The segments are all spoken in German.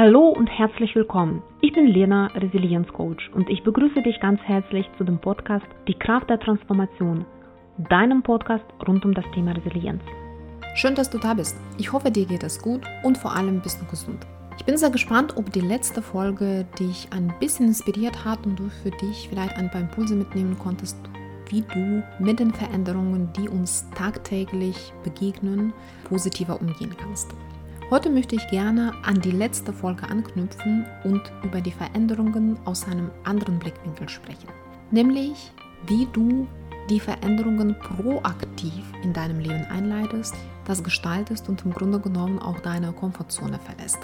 Hallo und herzlich willkommen. Ich bin Lena, Resilienzcoach und ich begrüße dich ganz herzlich zu dem Podcast Die Kraft der Transformation, deinem Podcast rund um das Thema Resilienz. Schön, dass du da bist. Ich hoffe, dir geht es gut und vor allem bist du gesund. Ich bin sehr gespannt, ob die letzte Folge dich ein bisschen inspiriert hat und du für dich vielleicht ein paar Impulse mitnehmen konntest, wie du mit den Veränderungen, die uns tagtäglich begegnen, positiver umgehen kannst. Heute möchte ich gerne an die letzte Folge anknüpfen und über die Veränderungen aus einem anderen Blickwinkel sprechen. Nämlich, wie du die Veränderungen proaktiv in deinem Leben einleitest, das gestaltest und im Grunde genommen auch deine Komfortzone verlässt.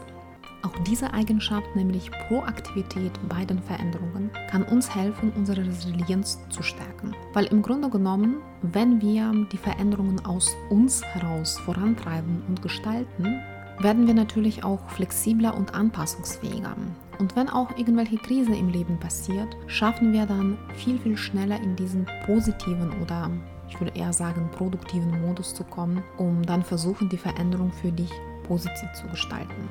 Auch diese Eigenschaft, nämlich Proaktivität bei den Veränderungen, kann uns helfen, unsere Resilienz zu stärken. Weil im Grunde genommen, wenn wir die Veränderungen aus uns heraus vorantreiben und gestalten, werden wir natürlich auch flexibler und anpassungsfähiger. Und wenn auch irgendwelche Krise im Leben passiert, schaffen wir dann viel, viel schneller in diesen positiven oder ich würde eher sagen produktiven Modus zu kommen, um dann versuchen, die Veränderung für dich positiv zu gestalten.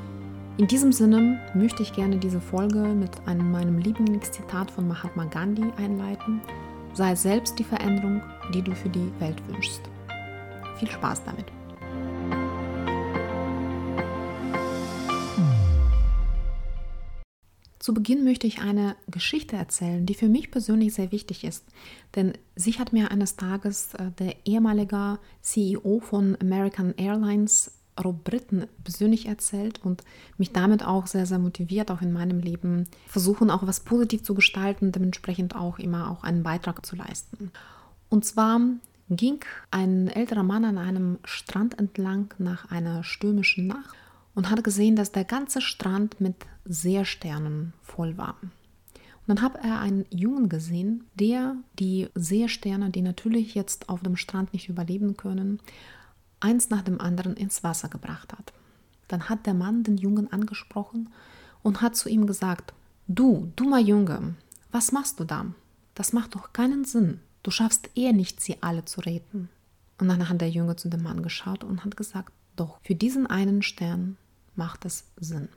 In diesem Sinne möchte ich gerne diese Folge mit einem meinem Lieblingszitat von Mahatma Gandhi einleiten. Sei selbst die Veränderung, die du für die Welt wünschst. Viel Spaß damit! Zu Beginn möchte ich eine Geschichte erzählen, die für mich persönlich sehr wichtig ist. Denn sie hat mir eines Tages äh, der ehemalige CEO von American Airlines, Rob Britton, persönlich erzählt und mich damit auch sehr, sehr motiviert, auch in meinem Leben versuchen, auch was positiv zu gestalten, dementsprechend auch immer auch einen Beitrag zu leisten. Und zwar ging ein älterer Mann an einem Strand entlang nach einer stürmischen Nacht und hat gesehen, dass der ganze Strand mit Seesternen voll war. Und dann hat er einen Jungen gesehen, der die Seesterne, die natürlich jetzt auf dem Strand nicht überleben können, eins nach dem anderen ins Wasser gebracht hat. Dann hat der Mann den Jungen angesprochen und hat zu ihm gesagt, du, dummer Junge, was machst du da? Das macht doch keinen Sinn. Du schaffst eher nicht, sie alle zu retten. Und dann hat der Junge zu dem Mann geschaut und hat gesagt, doch, für diesen einen Stern macht es Sinn.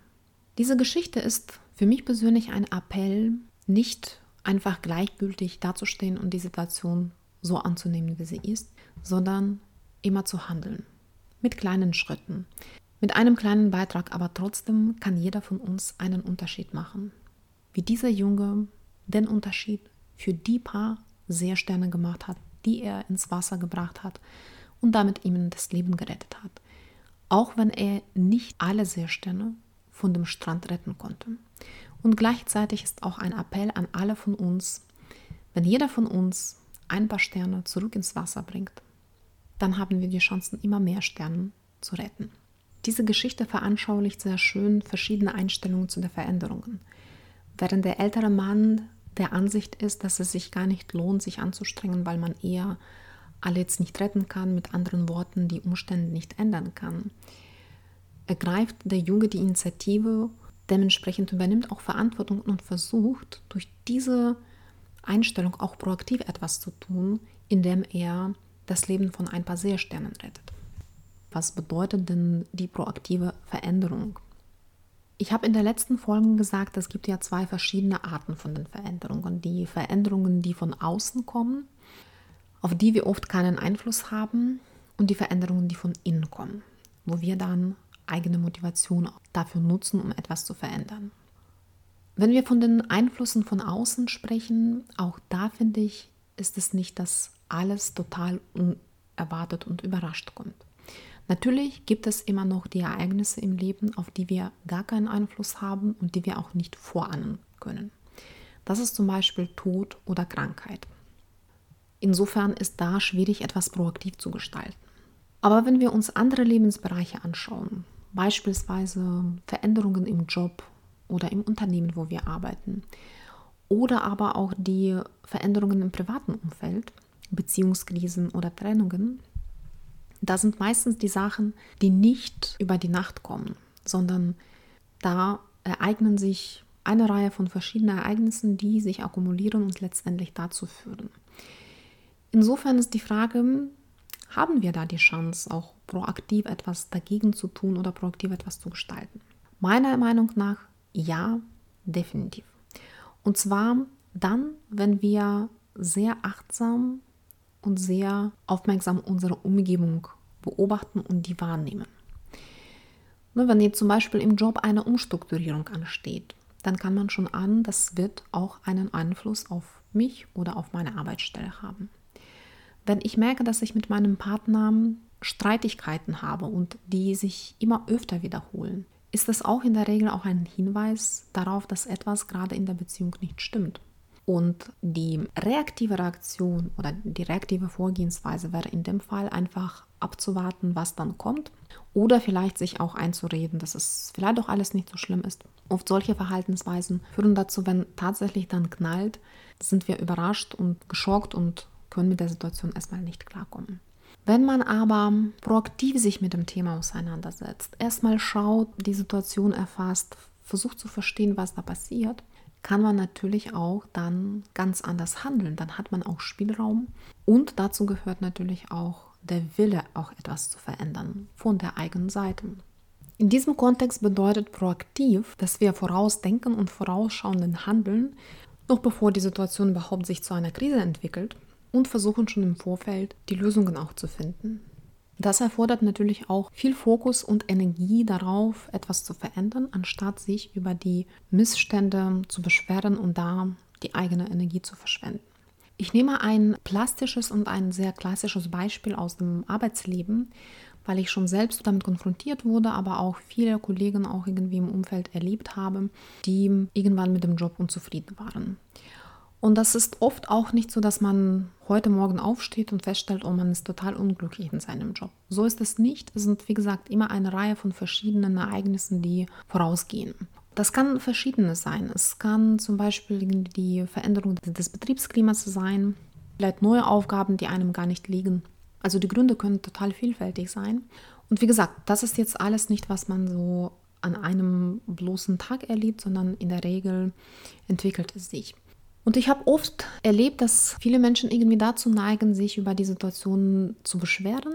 Diese Geschichte ist für mich persönlich ein Appell, nicht einfach gleichgültig dazustehen und die Situation so anzunehmen, wie sie ist, sondern immer zu handeln. Mit kleinen Schritten. Mit einem kleinen Beitrag, aber trotzdem kann jeder von uns einen Unterschied machen. Wie dieser Junge den Unterschied für die paar Seesterne gemacht hat, die er ins Wasser gebracht hat und damit ihm das Leben gerettet hat auch wenn er nicht alle Seesterne von dem Strand retten konnte. Und gleichzeitig ist auch ein Appell an alle von uns, wenn jeder von uns ein paar Sterne zurück ins Wasser bringt, dann haben wir die Chancen, immer mehr Sterne zu retten. Diese Geschichte veranschaulicht sehr schön verschiedene Einstellungen zu den Veränderungen. Während der ältere Mann der Ansicht ist, dass es sich gar nicht lohnt, sich anzustrengen, weil man eher alle jetzt nicht retten kann, mit anderen Worten die Umstände nicht ändern kann, ergreift der Junge die Initiative, dementsprechend übernimmt auch Verantwortung und versucht durch diese Einstellung auch proaktiv etwas zu tun, indem er das Leben von ein paar Seesternen rettet. Was bedeutet denn die proaktive Veränderung? Ich habe in der letzten Folge gesagt, es gibt ja zwei verschiedene Arten von den Veränderungen. Die Veränderungen, die von außen kommen auf die wir oft keinen Einfluss haben und die Veränderungen, die von innen kommen, wo wir dann eigene Motivation dafür nutzen, um etwas zu verändern. Wenn wir von den Einflüssen von außen sprechen, auch da finde ich, ist es nicht, dass alles total unerwartet und überrascht kommt. Natürlich gibt es immer noch die Ereignisse im Leben, auf die wir gar keinen Einfluss haben und die wir auch nicht vorahnen können. Das ist zum Beispiel Tod oder Krankheit. Insofern ist da schwierig, etwas proaktiv zu gestalten. Aber wenn wir uns andere Lebensbereiche anschauen, beispielsweise Veränderungen im Job oder im Unternehmen, wo wir arbeiten, oder aber auch die Veränderungen im privaten Umfeld, Beziehungskrisen oder Trennungen, da sind meistens die Sachen, die nicht über die Nacht kommen, sondern da ereignen sich eine Reihe von verschiedenen Ereignissen, die sich akkumulieren und letztendlich dazu führen. Insofern ist die Frage, haben wir da die Chance, auch proaktiv etwas dagegen zu tun oder proaktiv etwas zu gestalten? Meiner Meinung nach ja, definitiv. Und zwar dann, wenn wir sehr achtsam und sehr aufmerksam unsere Umgebung beobachten und die wahrnehmen. Nur wenn jetzt zum Beispiel im Job eine Umstrukturierung ansteht, dann kann man schon an, das wird auch einen Einfluss auf mich oder auf meine Arbeitsstelle haben. Wenn ich merke, dass ich mit meinem Partner Streitigkeiten habe und die sich immer öfter wiederholen, ist das auch in der Regel auch ein Hinweis darauf, dass etwas gerade in der Beziehung nicht stimmt. Und die reaktive Reaktion oder die reaktive Vorgehensweise wäre in dem Fall einfach abzuwarten, was dann kommt. Oder vielleicht sich auch einzureden, dass es vielleicht auch alles nicht so schlimm ist. Oft solche Verhaltensweisen führen dazu, wenn tatsächlich dann knallt, sind wir überrascht und geschockt und können mit der Situation erstmal nicht klarkommen. Wenn man aber proaktiv sich mit dem Thema auseinandersetzt, erstmal schaut, die Situation erfasst, versucht zu verstehen, was da passiert, kann man natürlich auch dann ganz anders handeln. Dann hat man auch Spielraum und dazu gehört natürlich auch der Wille, auch etwas zu verändern von der eigenen Seite. In diesem Kontext bedeutet proaktiv, dass wir vorausdenken und vorausschauenden handeln, noch bevor die Situation überhaupt sich zu einer Krise entwickelt und versuchen schon im Vorfeld die Lösungen auch zu finden. Das erfordert natürlich auch viel Fokus und Energie darauf, etwas zu verändern, anstatt sich über die Missstände zu beschweren und da die eigene Energie zu verschwenden. Ich nehme ein plastisches und ein sehr klassisches Beispiel aus dem Arbeitsleben, weil ich schon selbst damit konfrontiert wurde, aber auch viele Kollegen auch irgendwie im Umfeld erlebt habe, die irgendwann mit dem Job unzufrieden waren. Und das ist oft auch nicht so, dass man heute Morgen aufsteht und feststellt, oh, man ist total unglücklich in seinem Job. So ist es nicht. Es sind, wie gesagt, immer eine Reihe von verschiedenen Ereignissen, die vorausgehen. Das kann verschiedenes sein. Es kann zum Beispiel die Veränderung des Betriebsklimas sein, vielleicht neue Aufgaben, die einem gar nicht liegen. Also die Gründe können total vielfältig sein. Und wie gesagt, das ist jetzt alles nicht, was man so an einem bloßen Tag erlebt, sondern in der Regel entwickelt es sich. Und ich habe oft erlebt, dass viele Menschen irgendwie dazu neigen, sich über die Situation zu beschweren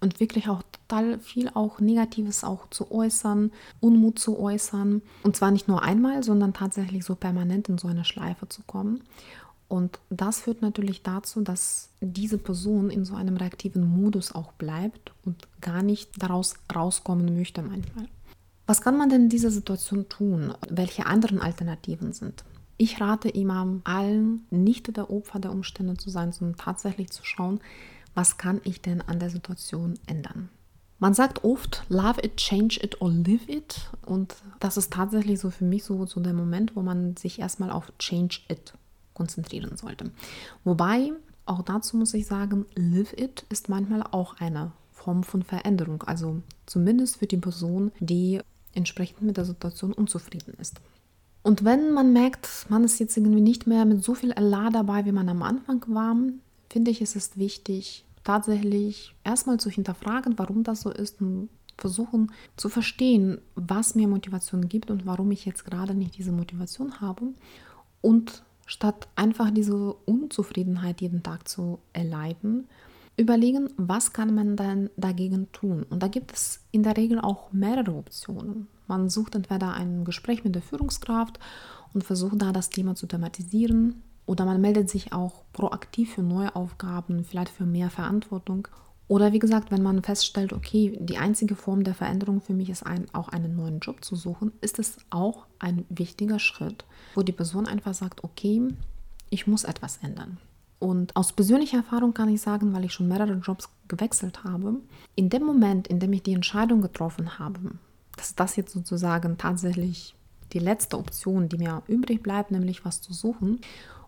und wirklich auch total viel auch Negatives auch zu äußern, Unmut zu äußern. Und zwar nicht nur einmal, sondern tatsächlich so permanent in so eine Schleife zu kommen. Und das führt natürlich dazu, dass diese Person in so einem reaktiven Modus auch bleibt und gar nicht daraus rauskommen möchte manchmal. Was kann man denn in dieser Situation tun? Welche anderen Alternativen sind? Ich rate immer allen, nicht der Opfer der Umstände zu sein, sondern tatsächlich zu schauen, was kann ich denn an der Situation ändern. Man sagt oft, love it, change it or live it. Und das ist tatsächlich so für mich so, so der Moment, wo man sich erstmal auf change it konzentrieren sollte. Wobei, auch dazu muss ich sagen, live it ist manchmal auch eine Form von Veränderung. Also zumindest für die Person, die entsprechend mit der Situation unzufrieden ist. Und wenn man merkt, man ist jetzt irgendwie nicht mehr mit so viel Elan dabei, wie man am Anfang war, finde ich, es ist wichtig, tatsächlich erstmal zu hinterfragen, warum das so ist und versuchen zu verstehen, was mir Motivation gibt und warum ich jetzt gerade nicht diese Motivation habe. Und statt einfach diese Unzufriedenheit jeden Tag zu erleiden, überlegen, was kann man dann dagegen tun. Und da gibt es in der Regel auch mehrere Optionen. Man sucht entweder ein Gespräch mit der Führungskraft und versucht da das Thema zu thematisieren. Oder man meldet sich auch proaktiv für neue Aufgaben, vielleicht für mehr Verantwortung. Oder wie gesagt, wenn man feststellt, okay, die einzige Form der Veränderung für mich ist ein, auch einen neuen Job zu suchen, ist es auch ein wichtiger Schritt, wo die Person einfach sagt, okay, ich muss etwas ändern. Und aus persönlicher Erfahrung kann ich sagen, weil ich schon mehrere Jobs gewechselt habe, in dem Moment, in dem ich die Entscheidung getroffen habe, dass das jetzt sozusagen tatsächlich die letzte Option, die mir übrig bleibt, nämlich was zu suchen.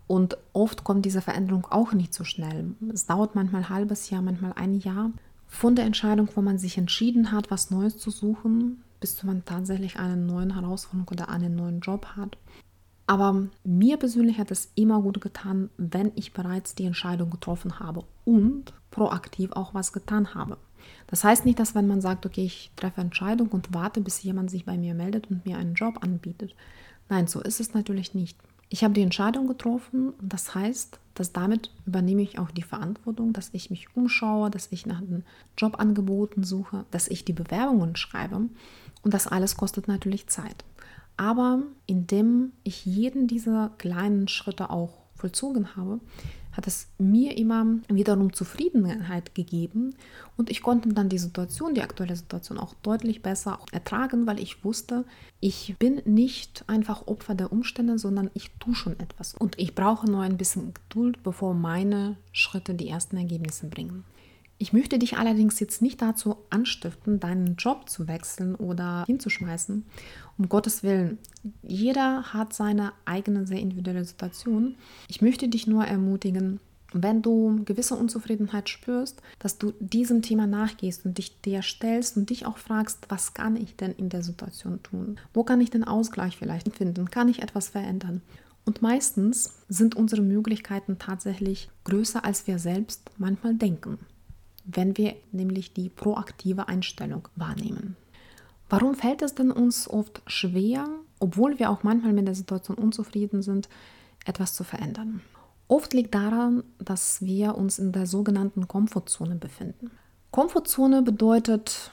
Und oft kommt diese Veränderung auch nicht so schnell. Es dauert manchmal ein halbes Jahr, manchmal ein Jahr von der Entscheidung, wo man sich entschieden hat, was Neues zu suchen, bis man tatsächlich eine neue Herausforderung oder einen neuen Job hat. Aber mir persönlich hat es immer gut getan, wenn ich bereits die Entscheidung getroffen habe und proaktiv auch was getan habe. Das heißt nicht, dass wenn man sagt, okay, ich treffe Entscheidung und warte, bis jemand sich bei mir meldet und mir einen Job anbietet. Nein, so ist es natürlich nicht. Ich habe die Entscheidung getroffen das heißt, dass damit übernehme ich auch die Verantwortung, dass ich mich umschaue, dass ich nach den Jobangeboten suche, dass ich die Bewerbungen schreibe Und das alles kostet natürlich Zeit. Aber indem ich jeden dieser kleinen Schritte auch vollzogen habe, hat es mir immer wiederum Zufriedenheit gegeben und ich konnte dann die Situation, die aktuelle Situation auch deutlich besser ertragen, weil ich wusste, ich bin nicht einfach Opfer der Umstände, sondern ich tue schon etwas und ich brauche nur ein bisschen Geduld, bevor meine Schritte die ersten Ergebnisse bringen. Ich möchte dich allerdings jetzt nicht dazu anstiften, deinen Job zu wechseln oder hinzuschmeißen. Um Gottes Willen, jeder hat seine eigene sehr individuelle Situation. Ich möchte dich nur ermutigen, wenn du gewisse Unzufriedenheit spürst, dass du diesem Thema nachgehst und dich der stellst und dich auch fragst, was kann ich denn in der Situation tun? Wo kann ich den Ausgleich vielleicht finden? Kann ich etwas verändern? Und meistens sind unsere Möglichkeiten tatsächlich größer, als wir selbst manchmal denken wenn wir nämlich die proaktive Einstellung wahrnehmen. Warum fällt es denn uns oft schwer, obwohl wir auch manchmal mit der Situation unzufrieden sind, etwas zu verändern? Oft liegt daran, dass wir uns in der sogenannten Komfortzone befinden. Komfortzone bedeutet,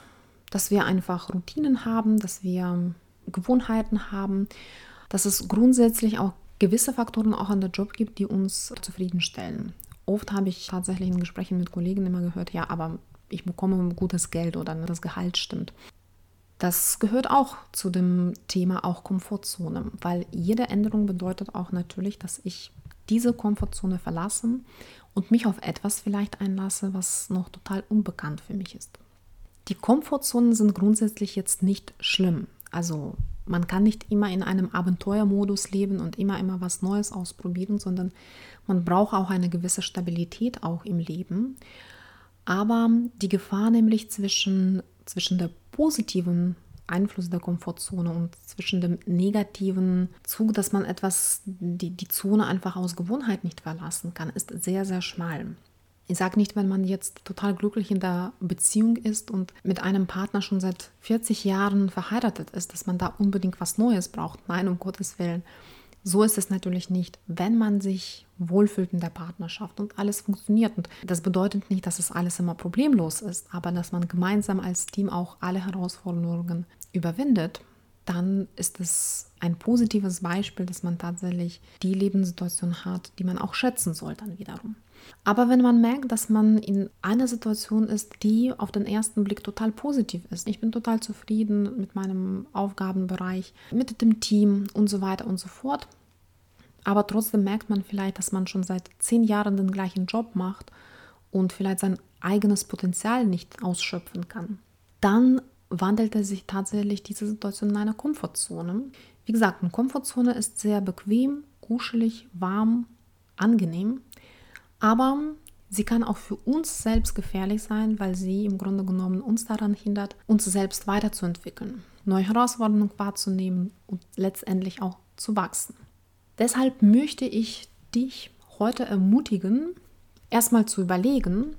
dass wir einfach Routinen haben, dass wir Gewohnheiten haben, dass es grundsätzlich auch gewisse Faktoren auch an der Job gibt, die uns zufriedenstellen. Oft habe ich tatsächlich in Gesprächen mit Kollegen immer gehört, ja, aber ich bekomme gutes Geld oder das Gehalt stimmt. Das gehört auch zu dem Thema auch Komfortzone, weil jede Änderung bedeutet auch natürlich, dass ich diese Komfortzone verlasse und mich auf etwas vielleicht einlasse, was noch total unbekannt für mich ist. Die Komfortzonen sind grundsätzlich jetzt nicht schlimm. Also man kann nicht immer in einem Abenteuermodus leben und immer immer was Neues ausprobieren, sondern man braucht auch eine gewisse Stabilität auch im Leben. Aber die Gefahr nämlich zwischen, zwischen der positiven Einfluss der Komfortzone und zwischen dem negativen Zug, dass man etwas, die, die Zone einfach aus Gewohnheit nicht verlassen kann, ist sehr, sehr schmal. Ich sage nicht, wenn man jetzt total glücklich in der Beziehung ist und mit einem Partner schon seit 40 Jahren verheiratet ist, dass man da unbedingt was Neues braucht. Nein, um Gottes Willen. So ist es natürlich nicht, wenn man sich wohlfühlt in der Partnerschaft und alles funktioniert. Und das bedeutet nicht, dass es alles immer problemlos ist, aber dass man gemeinsam als Team auch alle Herausforderungen überwindet, dann ist es ein positives Beispiel, dass man tatsächlich die Lebenssituation hat, die man auch schätzen soll dann wiederum. Aber wenn man merkt, dass man in einer Situation ist, die auf den ersten Blick total positiv ist, ich bin total zufrieden mit meinem Aufgabenbereich, mit dem Team und so weiter und so fort, aber trotzdem merkt man vielleicht, dass man schon seit zehn Jahren den gleichen Job macht und vielleicht sein eigenes Potenzial nicht ausschöpfen kann, dann wandelte sich tatsächlich diese Situation in eine Komfortzone. Wie gesagt, eine Komfortzone ist sehr bequem, kuschelig, warm, angenehm. Aber sie kann auch für uns selbst gefährlich sein, weil sie im Grunde genommen uns daran hindert, uns selbst weiterzuentwickeln, neue Herausforderungen wahrzunehmen und letztendlich auch zu wachsen. Deshalb möchte ich dich heute ermutigen, erstmal zu überlegen,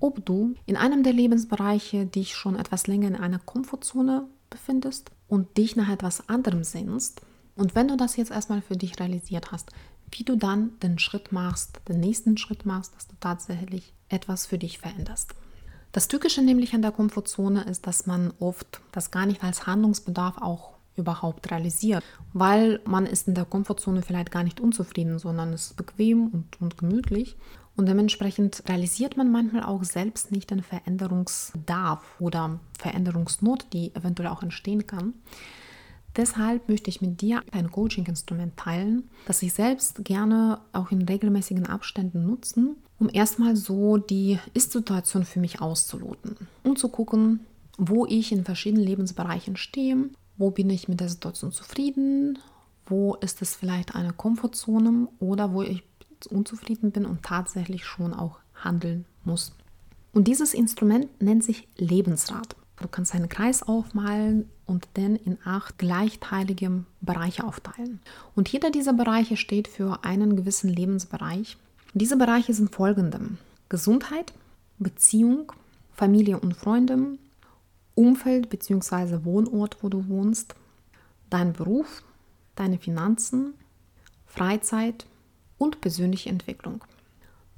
ob du in einem der Lebensbereiche dich schon etwas länger in einer Komfortzone befindest und dich nach etwas anderem sehnst. Und wenn du das jetzt erstmal für dich realisiert hast, wie du dann den Schritt machst, den nächsten Schritt machst, dass du tatsächlich etwas für dich veränderst. Das Tückische nämlich an der Komfortzone ist, dass man oft das gar nicht als Handlungsbedarf auch überhaupt realisiert, weil man ist in der Komfortzone vielleicht gar nicht unzufrieden, sondern es ist bequem und, und gemütlich. Und dementsprechend realisiert man manchmal auch selbst nicht den Veränderungsbedarf oder Veränderungsnot, die eventuell auch entstehen kann. Deshalb möchte ich mit dir ein Coaching-Instrument teilen, das ich selbst gerne auch in regelmäßigen Abständen nutzen, um erstmal so die Ist-Situation für mich auszuloten und zu gucken, wo ich in verschiedenen Lebensbereichen stehe, wo bin ich mit der Situation zufrieden, wo ist es vielleicht eine Komfortzone oder wo ich unzufrieden bin und tatsächlich schon auch handeln muss. Und dieses Instrument nennt sich Lebensrat. Du kannst einen Kreis aufmalen und den in acht gleichteilige Bereiche aufteilen. Und jeder dieser Bereiche steht für einen gewissen Lebensbereich. Diese Bereiche sind folgende. Gesundheit, Beziehung, Familie und Freunde, Umfeld bzw. Wohnort, wo du wohnst, dein Beruf, deine Finanzen, Freizeit und persönliche Entwicklung.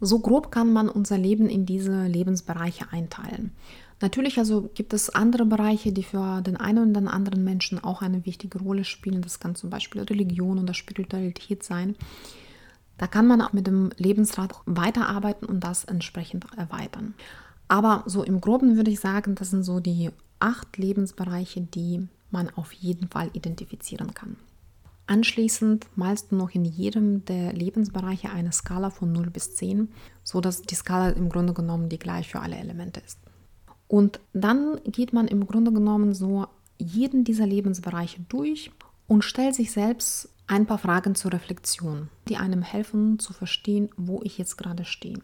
So grob kann man unser Leben in diese Lebensbereiche einteilen. Natürlich also gibt es andere Bereiche, die für den einen oder anderen Menschen auch eine wichtige Rolle spielen. Das kann zum Beispiel Religion oder Spiritualität sein. Da kann man auch mit dem Lebensrat weiterarbeiten und das entsprechend erweitern. Aber so im groben würde ich sagen, das sind so die acht Lebensbereiche, die man auf jeden Fall identifizieren kann. Anschließend malst du noch in jedem der Lebensbereiche eine Skala von 0 bis 10, sodass die Skala im Grunde genommen die gleich für alle Elemente ist. Und dann geht man im Grunde genommen so jeden dieser Lebensbereiche durch und stellt sich selbst ein paar Fragen zur Reflexion, die einem helfen zu verstehen, wo ich jetzt gerade stehe.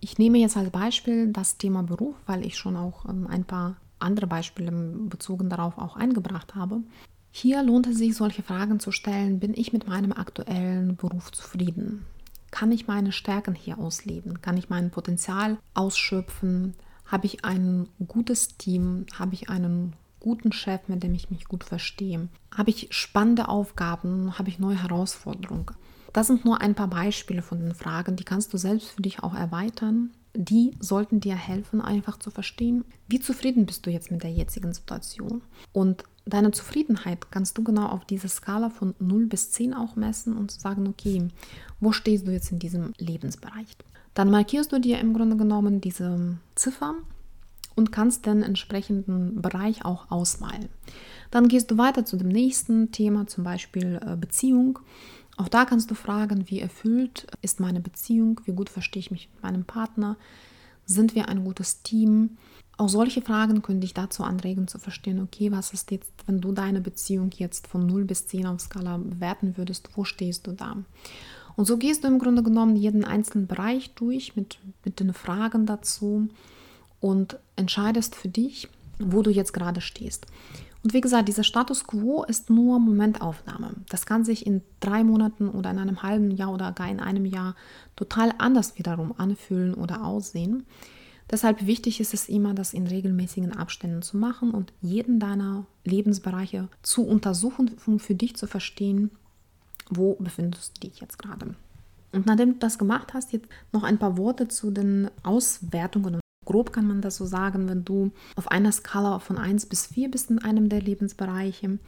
Ich nehme jetzt als Beispiel das Thema Beruf, weil ich schon auch ähm, ein paar andere Beispiele bezogen darauf auch eingebracht habe. Hier lohnt es sich, solche Fragen zu stellen. Bin ich mit meinem aktuellen Beruf zufrieden? Kann ich meine Stärken hier ausleben? Kann ich mein Potenzial ausschöpfen? Habe ich ein gutes Team? Habe ich einen guten Chef, mit dem ich mich gut verstehe? Habe ich spannende Aufgaben? Habe ich neue Herausforderungen? Das sind nur ein paar Beispiele von den Fragen, die kannst du selbst für dich auch erweitern. Die sollten dir helfen, einfach zu verstehen, wie zufrieden bist du jetzt mit der jetzigen Situation. Und deine Zufriedenheit kannst du genau auf dieser Skala von 0 bis 10 auch messen und sagen, okay, wo stehst du jetzt in diesem Lebensbereich? Dann markierst du dir im Grunde genommen diese Ziffer und kannst den entsprechenden Bereich auch ausmalen. Dann gehst du weiter zu dem nächsten Thema, zum Beispiel äh, Beziehung. Auch da kannst du fragen, wie erfüllt ist meine Beziehung, wie gut verstehe ich mich mit meinem Partner, sind wir ein gutes Team, auch solche Fragen können dich dazu anregen zu verstehen, okay, was ist jetzt, wenn du deine Beziehung jetzt von 0 bis 10 auf Skala bewerten würdest, wo stehst du da? Und so gehst du im Grunde genommen jeden einzelnen Bereich durch mit, mit den Fragen dazu und entscheidest für dich, wo du jetzt gerade stehst. Und wie gesagt, dieser Status quo ist nur Momentaufnahme. Das kann sich in drei Monaten oder in einem halben Jahr oder gar in einem Jahr total anders wiederum anfühlen oder aussehen. Deshalb wichtig ist es immer, das in regelmäßigen Abständen zu machen und jeden deiner Lebensbereiche zu untersuchen, um für dich zu verstehen, wo befindest du dich jetzt gerade. Und nachdem du das gemacht hast, jetzt noch ein paar Worte zu den Auswertungen. Grob kann man das so sagen, wenn du auf einer Skala von 1 bis 4 bist in einem der Lebensbereiche,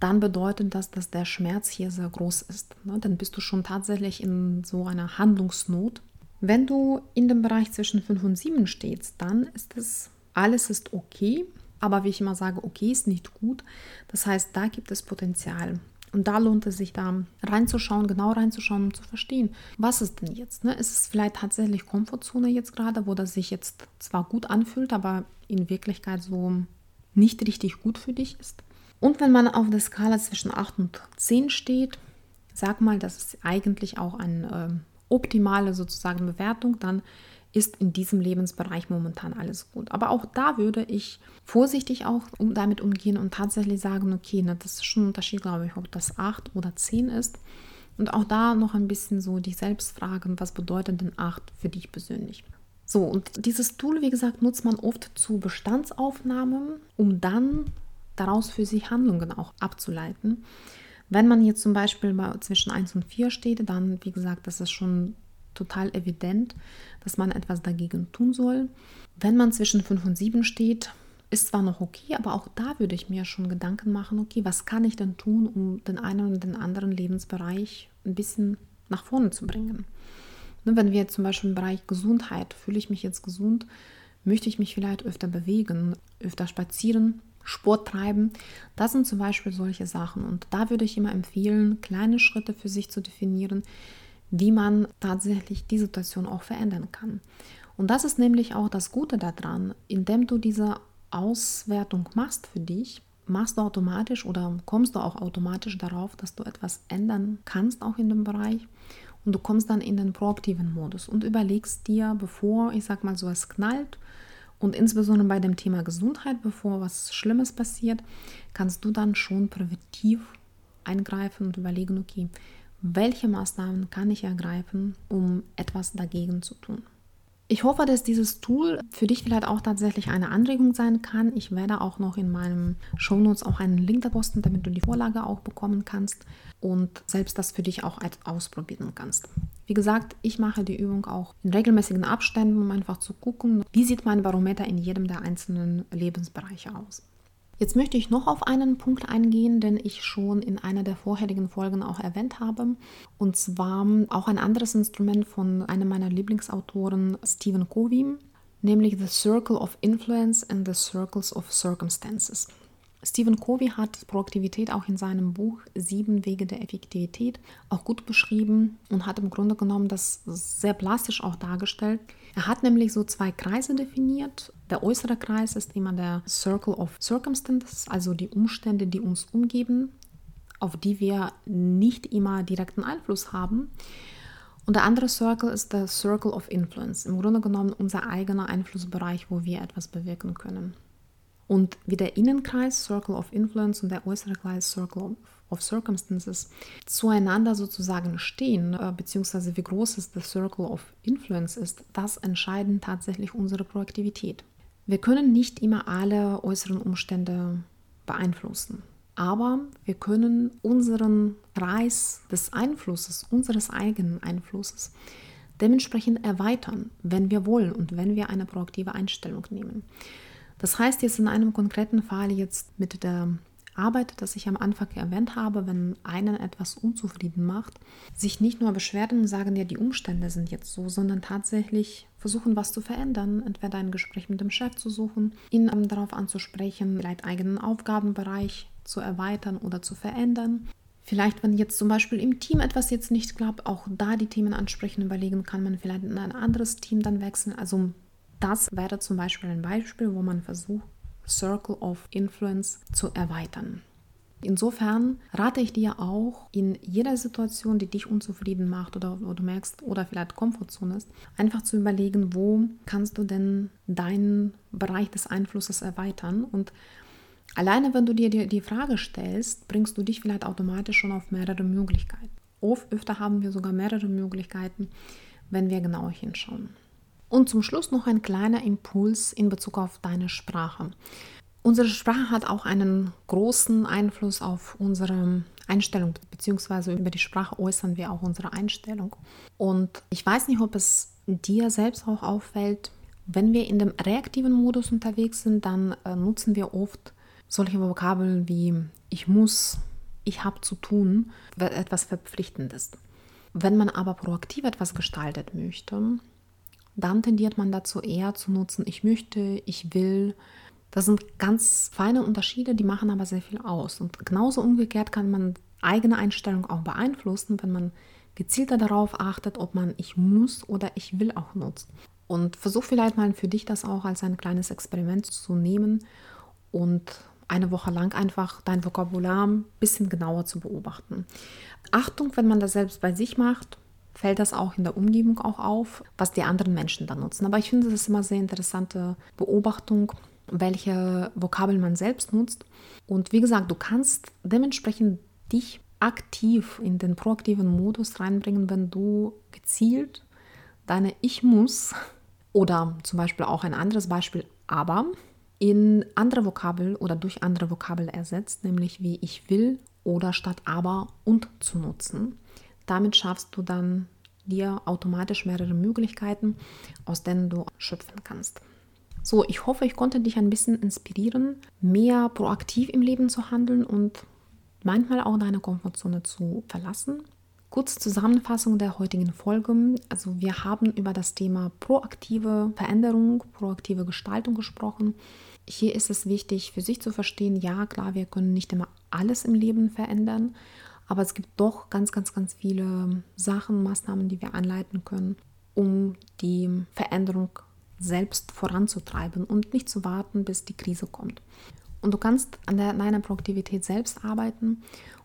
dann bedeutet das, dass der Schmerz hier sehr groß ist. Ne? Dann bist du schon tatsächlich in so einer Handlungsnot wenn du in dem Bereich zwischen 5 und 7 stehst, dann ist es, alles ist okay, aber wie ich immer sage, okay ist nicht gut. Das heißt, da gibt es Potenzial. Und da lohnt es sich da reinzuschauen, genau reinzuschauen, um zu verstehen, was ist denn jetzt? Ne? Ist es vielleicht tatsächlich Komfortzone jetzt gerade, wo das sich jetzt zwar gut anfühlt, aber in Wirklichkeit so nicht richtig gut für dich ist? Und wenn man auf der Skala zwischen 8 und 10 steht, sag mal, das ist eigentlich auch ein äh, optimale sozusagen Bewertung, dann ist in diesem Lebensbereich momentan alles gut. Aber auch da würde ich vorsichtig auch um, damit umgehen und tatsächlich sagen, okay, ne, das ist schon ein Unterschied, glaube ich, ob das 8 oder 10 ist. Und auch da noch ein bisschen so dich selbst fragen, was bedeutet denn 8 für dich persönlich? So, und dieses Tool, wie gesagt, nutzt man oft zu Bestandsaufnahmen, um dann daraus für sich Handlungen auch abzuleiten. Wenn man jetzt zum Beispiel zwischen 1 und 4 steht, dann, wie gesagt, das ist schon total evident, dass man etwas dagegen tun soll. Wenn man zwischen 5 und 7 steht, ist zwar noch okay, aber auch da würde ich mir schon Gedanken machen, okay, was kann ich denn tun, um den einen oder den anderen Lebensbereich ein bisschen nach vorne zu bringen. Ne, wenn wir zum Beispiel im Bereich Gesundheit, fühle ich mich jetzt gesund, möchte ich mich vielleicht öfter bewegen, öfter spazieren, Sport treiben. Das sind zum Beispiel solche Sachen. Und da würde ich immer empfehlen, kleine Schritte für sich zu definieren, wie man tatsächlich die Situation auch verändern kann. Und das ist nämlich auch das Gute daran, indem du diese Auswertung machst für dich, machst du automatisch oder kommst du auch automatisch darauf, dass du etwas ändern kannst, auch in dem Bereich. Und du kommst dann in den proaktiven Modus und überlegst dir, bevor, ich sag mal so, es knallt, und insbesondere bei dem Thema Gesundheit, bevor was Schlimmes passiert, kannst du dann schon präventiv eingreifen und überlegen, okay, welche Maßnahmen kann ich ergreifen, um etwas dagegen zu tun. Ich hoffe, dass dieses Tool für dich vielleicht auch tatsächlich eine Anregung sein kann. Ich werde auch noch in meinem Shownotes auch einen Link da posten, damit du die Vorlage auch bekommen kannst und selbst das für dich auch ausprobieren kannst. Wie gesagt, ich mache die Übung auch in regelmäßigen Abständen, um einfach zu gucken, wie sieht mein Barometer in jedem der einzelnen Lebensbereiche aus. Jetzt möchte ich noch auf einen Punkt eingehen, den ich schon in einer der vorherigen Folgen auch erwähnt habe. Und zwar auch ein anderes Instrument von einem meiner Lieblingsautoren, Stephen Covey, nämlich The Circle of Influence and the Circles of Circumstances. Stephen Covey hat Proaktivität auch in seinem Buch Sieben Wege der Effektivität auch gut beschrieben und hat im Grunde genommen das sehr plastisch auch dargestellt. Er hat nämlich so zwei Kreise definiert. Der äußere Kreis ist immer der Circle of Circumstances, also die Umstände, die uns umgeben, auf die wir nicht immer direkten Einfluss haben. Und der andere Circle ist der Circle of Influence, im Grunde genommen unser eigener Einflussbereich, wo wir etwas bewirken können. Und wie der Innenkreis Circle of Influence und der äußere Kreis Circle of Circumstances zueinander sozusagen stehen, äh, beziehungsweise wie groß es der Circle of Influence ist, das entscheiden tatsächlich unsere Proaktivität. Wir können nicht immer alle äußeren Umstände beeinflussen, aber wir können unseren Kreis des Einflusses, unseres eigenen Einflusses, dementsprechend erweitern, wenn wir wollen und wenn wir eine proaktive Einstellung nehmen. Das heißt jetzt in einem konkreten Fall jetzt mit der Arbeit, das ich am Anfang erwähnt habe, wenn einen etwas unzufrieden macht, sich nicht nur beschweren und sagen, ja, die Umstände sind jetzt so, sondern tatsächlich versuchen, was zu verändern, entweder ein Gespräch mit dem Chef zu suchen, ihn ähm, darauf anzusprechen, vielleicht eigenen Aufgabenbereich zu erweitern oder zu verändern. Vielleicht, wenn jetzt zum Beispiel im Team etwas jetzt nicht klappt, auch da die Themen ansprechen, überlegen, kann man vielleicht in ein anderes Team dann wechseln. Also das wäre zum Beispiel ein Beispiel, wo man versucht, Circle of Influence zu erweitern. Insofern rate ich dir auch, in jeder Situation, die dich unzufrieden macht oder wo du merkst oder vielleicht Komfortzone ist, einfach zu überlegen, wo kannst du denn deinen Bereich des Einflusses erweitern. Und alleine, wenn du dir die Frage stellst, bringst du dich vielleicht automatisch schon auf mehrere Möglichkeiten. Oft öfter haben wir sogar mehrere Möglichkeiten, wenn wir genauer hinschauen. Und zum Schluss noch ein kleiner Impuls in Bezug auf deine Sprache. Unsere Sprache hat auch einen großen Einfluss auf unsere Einstellung, beziehungsweise über die Sprache äußern wir auch unsere Einstellung. Und ich weiß nicht, ob es dir selbst auch auffällt, wenn wir in dem reaktiven Modus unterwegs sind, dann äh, nutzen wir oft solche Vokabeln wie ich muss, ich habe zu tun, etwas Verpflichtendes. Wenn man aber proaktiv etwas gestaltet möchte, dann tendiert man dazu eher zu nutzen, ich möchte, ich will. Das sind ganz feine Unterschiede, die machen aber sehr viel aus. Und genauso umgekehrt kann man eigene Einstellung auch beeinflussen, wenn man gezielter darauf achtet, ob man ich muss oder ich will auch nutzt. Und versuch vielleicht mal für dich das auch als ein kleines Experiment zu nehmen und eine Woche lang einfach dein Vokabular ein bisschen genauer zu beobachten. Achtung, wenn man das selbst bei sich macht, fällt das auch in der Umgebung auch auf, was die anderen Menschen dann nutzen. Aber ich finde das immer sehr interessante Beobachtung, welche Vokabeln man selbst nutzt. Und wie gesagt, du kannst dementsprechend dich aktiv in den proaktiven Modus reinbringen, wenn du gezielt deine Ich muss oder zum Beispiel auch ein anderes Beispiel aber in andere Vokabel oder durch andere Vokabel ersetzt, nämlich wie ich will oder statt aber und zu nutzen. Damit schaffst du dann dir automatisch mehrere Möglichkeiten, aus denen du schöpfen kannst. So, ich hoffe, ich konnte dich ein bisschen inspirieren, mehr proaktiv im Leben zu handeln und manchmal auch deine Komfortzone zu verlassen. Kurze Zusammenfassung der heutigen Folge. Also wir haben über das Thema proaktive Veränderung, proaktive Gestaltung gesprochen. Hier ist es wichtig für sich zu verstehen, ja klar, wir können nicht immer alles im Leben verändern, aber es gibt doch ganz, ganz, ganz viele Sachen, Maßnahmen, die wir anleiten können, um die Veränderung selbst voranzutreiben und nicht zu warten, bis die Krise kommt. Und du kannst an deiner Produktivität selbst arbeiten.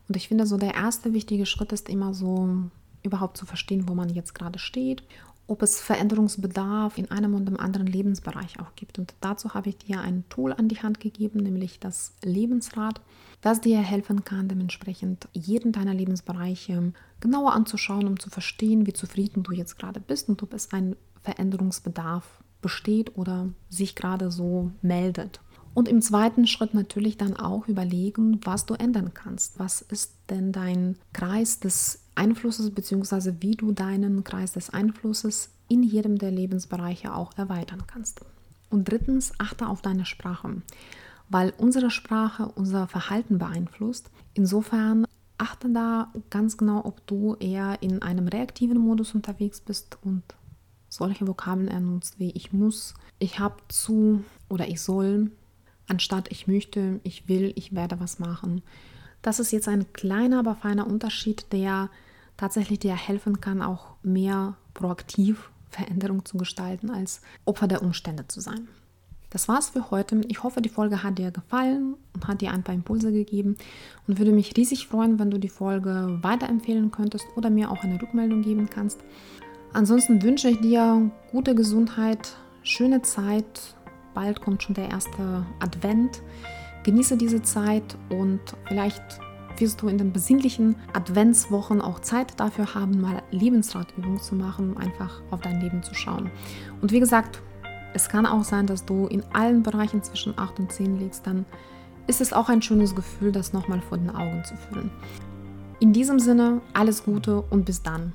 Und ich finde, so der erste wichtige Schritt ist immer so, überhaupt zu verstehen, wo man jetzt gerade steht ob es Veränderungsbedarf in einem und dem anderen Lebensbereich auch gibt. Und dazu habe ich dir ein Tool an die Hand gegeben, nämlich das Lebensrad, das dir helfen kann, dementsprechend jeden deiner Lebensbereiche genauer anzuschauen, um zu verstehen, wie zufrieden du jetzt gerade bist und ob es ein Veränderungsbedarf besteht oder sich gerade so meldet. Und im zweiten Schritt natürlich dann auch überlegen, was du ändern kannst. Was ist denn dein Kreis des Einflusses bzw. wie du deinen Kreis des Einflusses in jedem der Lebensbereiche auch erweitern kannst. Und drittens, achte auf deine Sprache, weil unsere Sprache unser Verhalten beeinflusst. Insofern achte da ganz genau, ob du eher in einem reaktiven Modus unterwegs bist und solche Vokabeln ernutzt wie ich muss, ich habe zu oder ich soll, anstatt ich möchte, ich will, ich werde was machen. Das ist jetzt ein kleiner, aber feiner Unterschied, der tatsächlich dir helfen kann, auch mehr proaktiv Veränderung zu gestalten, als Opfer der Umstände zu sein. Das war's für heute. Ich hoffe, die Folge hat dir gefallen und hat dir ein paar Impulse gegeben und würde mich riesig freuen, wenn du die Folge weiterempfehlen könntest oder mir auch eine Rückmeldung geben kannst. Ansonsten wünsche ich dir gute Gesundheit, schöne Zeit. Bald kommt schon der erste Advent. Genieße diese Zeit und vielleicht wirst du in den besinnlichen Adventswochen auch Zeit dafür haben, mal Lebensratübungen zu machen, einfach auf dein Leben zu schauen. Und wie gesagt, es kann auch sein, dass du in allen Bereichen zwischen 8 und 10 liegst, dann ist es auch ein schönes Gefühl, das nochmal vor den Augen zu fühlen. In diesem Sinne, alles Gute und bis dann.